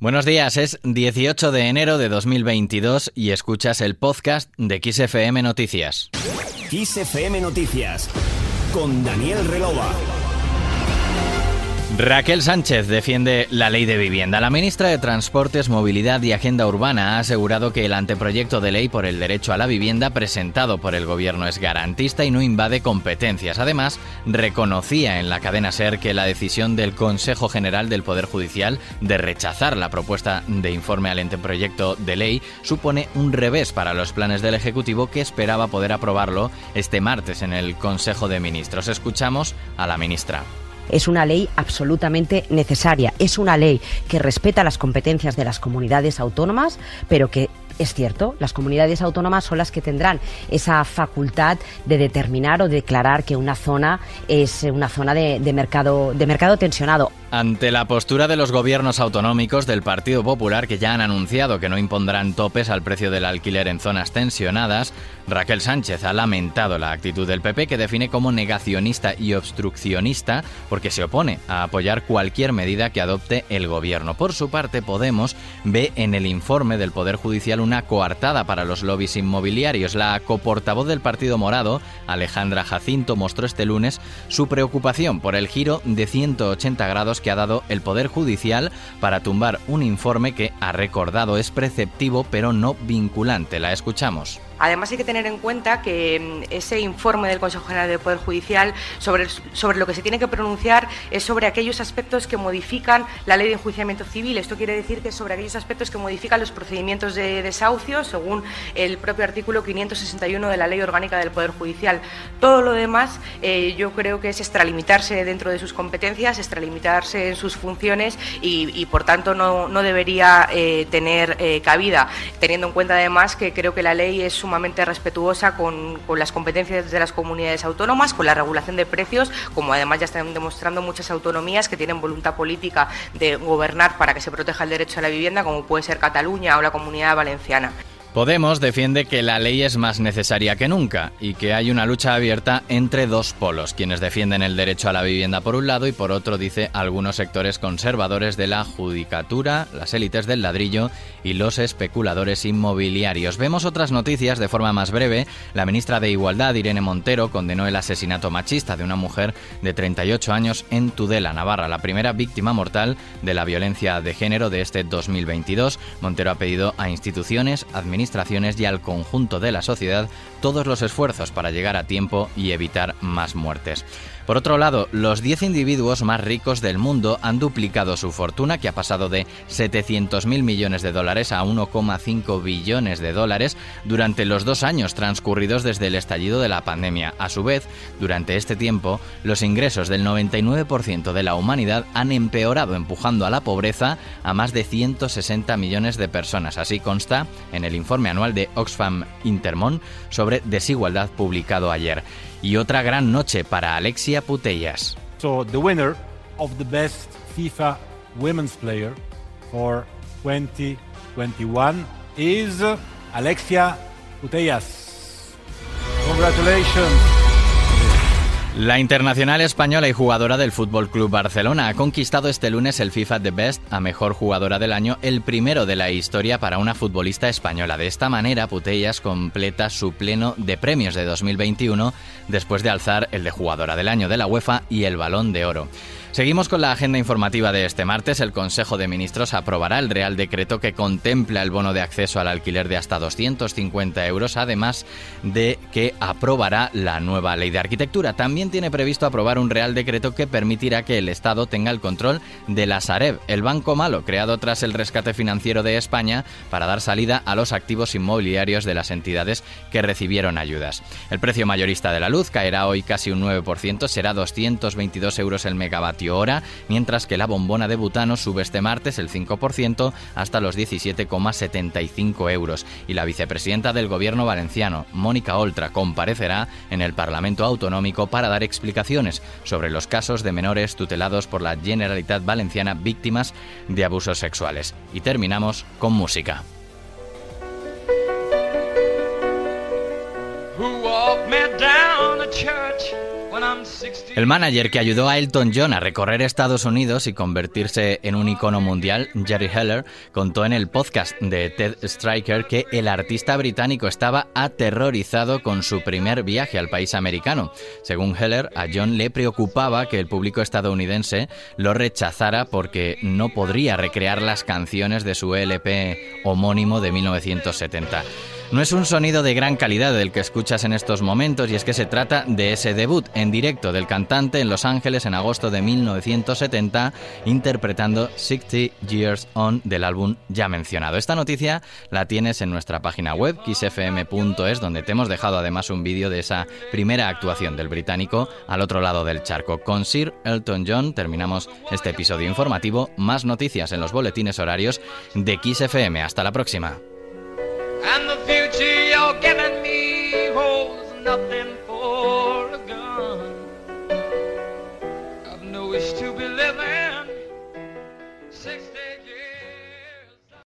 Buenos días, es 18 de enero de 2022 y escuchas el podcast de XFM Noticias. XFM Noticias con Daniel Relova. Raquel Sánchez defiende la ley de vivienda. La ministra de Transportes, Movilidad y Agenda Urbana ha asegurado que el anteproyecto de ley por el derecho a la vivienda presentado por el gobierno es garantista y no invade competencias. Además, reconocía en la cadena SER que la decisión del Consejo General del Poder Judicial de rechazar la propuesta de informe al anteproyecto de ley supone un revés para los planes del Ejecutivo que esperaba poder aprobarlo este martes en el Consejo de Ministros. Escuchamos a la ministra es una ley absolutamente necesaria. Es una ley que respeta las competencias de las comunidades autónomas, pero que es cierto, las comunidades autónomas son las que tendrán esa facultad de determinar o declarar que una zona es una zona de, mercado, de mercado tensionado. Ante la postura de los gobiernos autonómicos del Partido Popular que ya han anunciado que no impondrán topes al precio del alquiler en zonas tensionadas, Raquel Sánchez ha lamentado la actitud del PP que define como negacionista y obstruccionista porque se opone a apoyar cualquier medida que adopte el gobierno. Por su parte, Podemos ve en el informe del Poder Judicial una coartada para los lobbies inmobiliarios. La coportavoz del Partido Morado, Alejandra Jacinto, mostró este lunes su preocupación por el giro de 180 grados que ha dado el Poder Judicial para tumbar un informe que, ha recordado, es preceptivo pero no vinculante. La escuchamos. Además hay que tener en cuenta que mm, ese informe del Consejo General del Poder Judicial sobre, sobre lo que se tiene que pronunciar es sobre aquellos aspectos que modifican la ley de enjuiciamiento civil. Esto quiere decir que sobre aquellos aspectos que modifican los procedimientos de desahucio según el propio artículo 561 de la Ley Orgánica del Poder Judicial. Todo lo demás eh, yo creo que es extralimitarse dentro de sus competencias, extralimitarse en sus funciones y, por tanto no, debería eh, tener eh, cabida, teniendo en cuenta además que creo que la ley es sumamente respetuosa con, las competencias de las comunidades autónomas, con la regulación de precios, como además ya están demostrando muchas autonomías que tienen voluntad política de gobernar para que se proteja el derecho a la vivienda, como puede ser Cataluña o la Comunidad Valenciana. Podemos defiende que la ley es más necesaria que nunca y que hay una lucha abierta entre dos polos, quienes defienden el derecho a la vivienda por un lado y por otro, dice, algunos sectores conservadores de la judicatura, las élites del ladrillo y los especuladores inmobiliarios. Vemos otras noticias de forma más breve. La ministra de Igualdad, Irene Montero, condenó el asesinato machista de una mujer de 38 años en Tudela, Navarra, la primera víctima mortal de la violencia de género de este 2022. Montero ha pedido a instituciones, administrativas, administraciones y al conjunto de la sociedad todos los esfuerzos para llegar a tiempo y evitar más muertes. Por otro lado, los 10 individuos más ricos del mundo han duplicado su fortuna, que ha pasado de 700.000 millones de dólares a 1,5 billones de dólares durante los dos años transcurridos desde el estallido de la pandemia. A su vez, durante este tiempo, los ingresos del 99% de la humanidad han empeorado, empujando a la pobreza a más de 160 millones de personas. Así consta en el informe anual de Oxfam Intermon sobre desigualdad publicado ayer y otra gran noche para Alexia Putellas. So the winner of the best FIFA women's player for 2021 is Alexia Putellas. Congratulations. La internacional española y jugadora del Fútbol Club Barcelona ha conquistado este lunes el FIFA The Best a mejor jugadora del año, el primero de la historia para una futbolista española. De esta manera, Putellas completa su pleno de premios de 2021 después de alzar el de jugadora del año de la UEFA y el Balón de Oro. Seguimos con la agenda informativa de este martes. El Consejo de Ministros aprobará el Real Decreto que contempla el bono de acceso al alquiler de hasta 250 euros, además de que aprobará la nueva ley de arquitectura. También tiene previsto aprobar un Real Decreto que permitirá que el Estado tenga el control de la Sareb, el banco malo creado tras el rescate financiero de España para dar salida a los activos inmobiliarios de las entidades que recibieron ayudas. El precio mayorista de la luz caerá hoy casi un 9%, será 222 euros el megavatio hora, mientras que la bombona de butano sube este martes el 5% hasta los 17,75 euros. Y la vicepresidenta del gobierno valenciano, Mónica Oltra, comparecerá en el Parlamento Autonómico para dar explicaciones sobre los casos de menores tutelados por la Generalitat Valenciana víctimas de abusos sexuales. Y terminamos con música. El manager que ayudó a Elton John a recorrer Estados Unidos y convertirse en un icono mundial, Jerry Heller, contó en el podcast de Ted Striker que el artista británico estaba aterrorizado con su primer viaje al país americano. Según Heller, a John le preocupaba que el público estadounidense lo rechazara porque no podría recrear las canciones de su LP homónimo de 1970. No es un sonido de gran calidad el que escuchas en estos momentos y es que se trata de ese debut en directo del cantante en Los Ángeles en agosto de 1970 interpretando 60 Years On del álbum ya mencionado. Esta noticia la tienes en nuestra página web kissfm.es donde te hemos dejado además un vídeo de esa primera actuación del británico al otro lado del charco. Con Sir Elton John terminamos este episodio informativo. Más noticias en los boletines horarios de XFM. Hasta la próxima.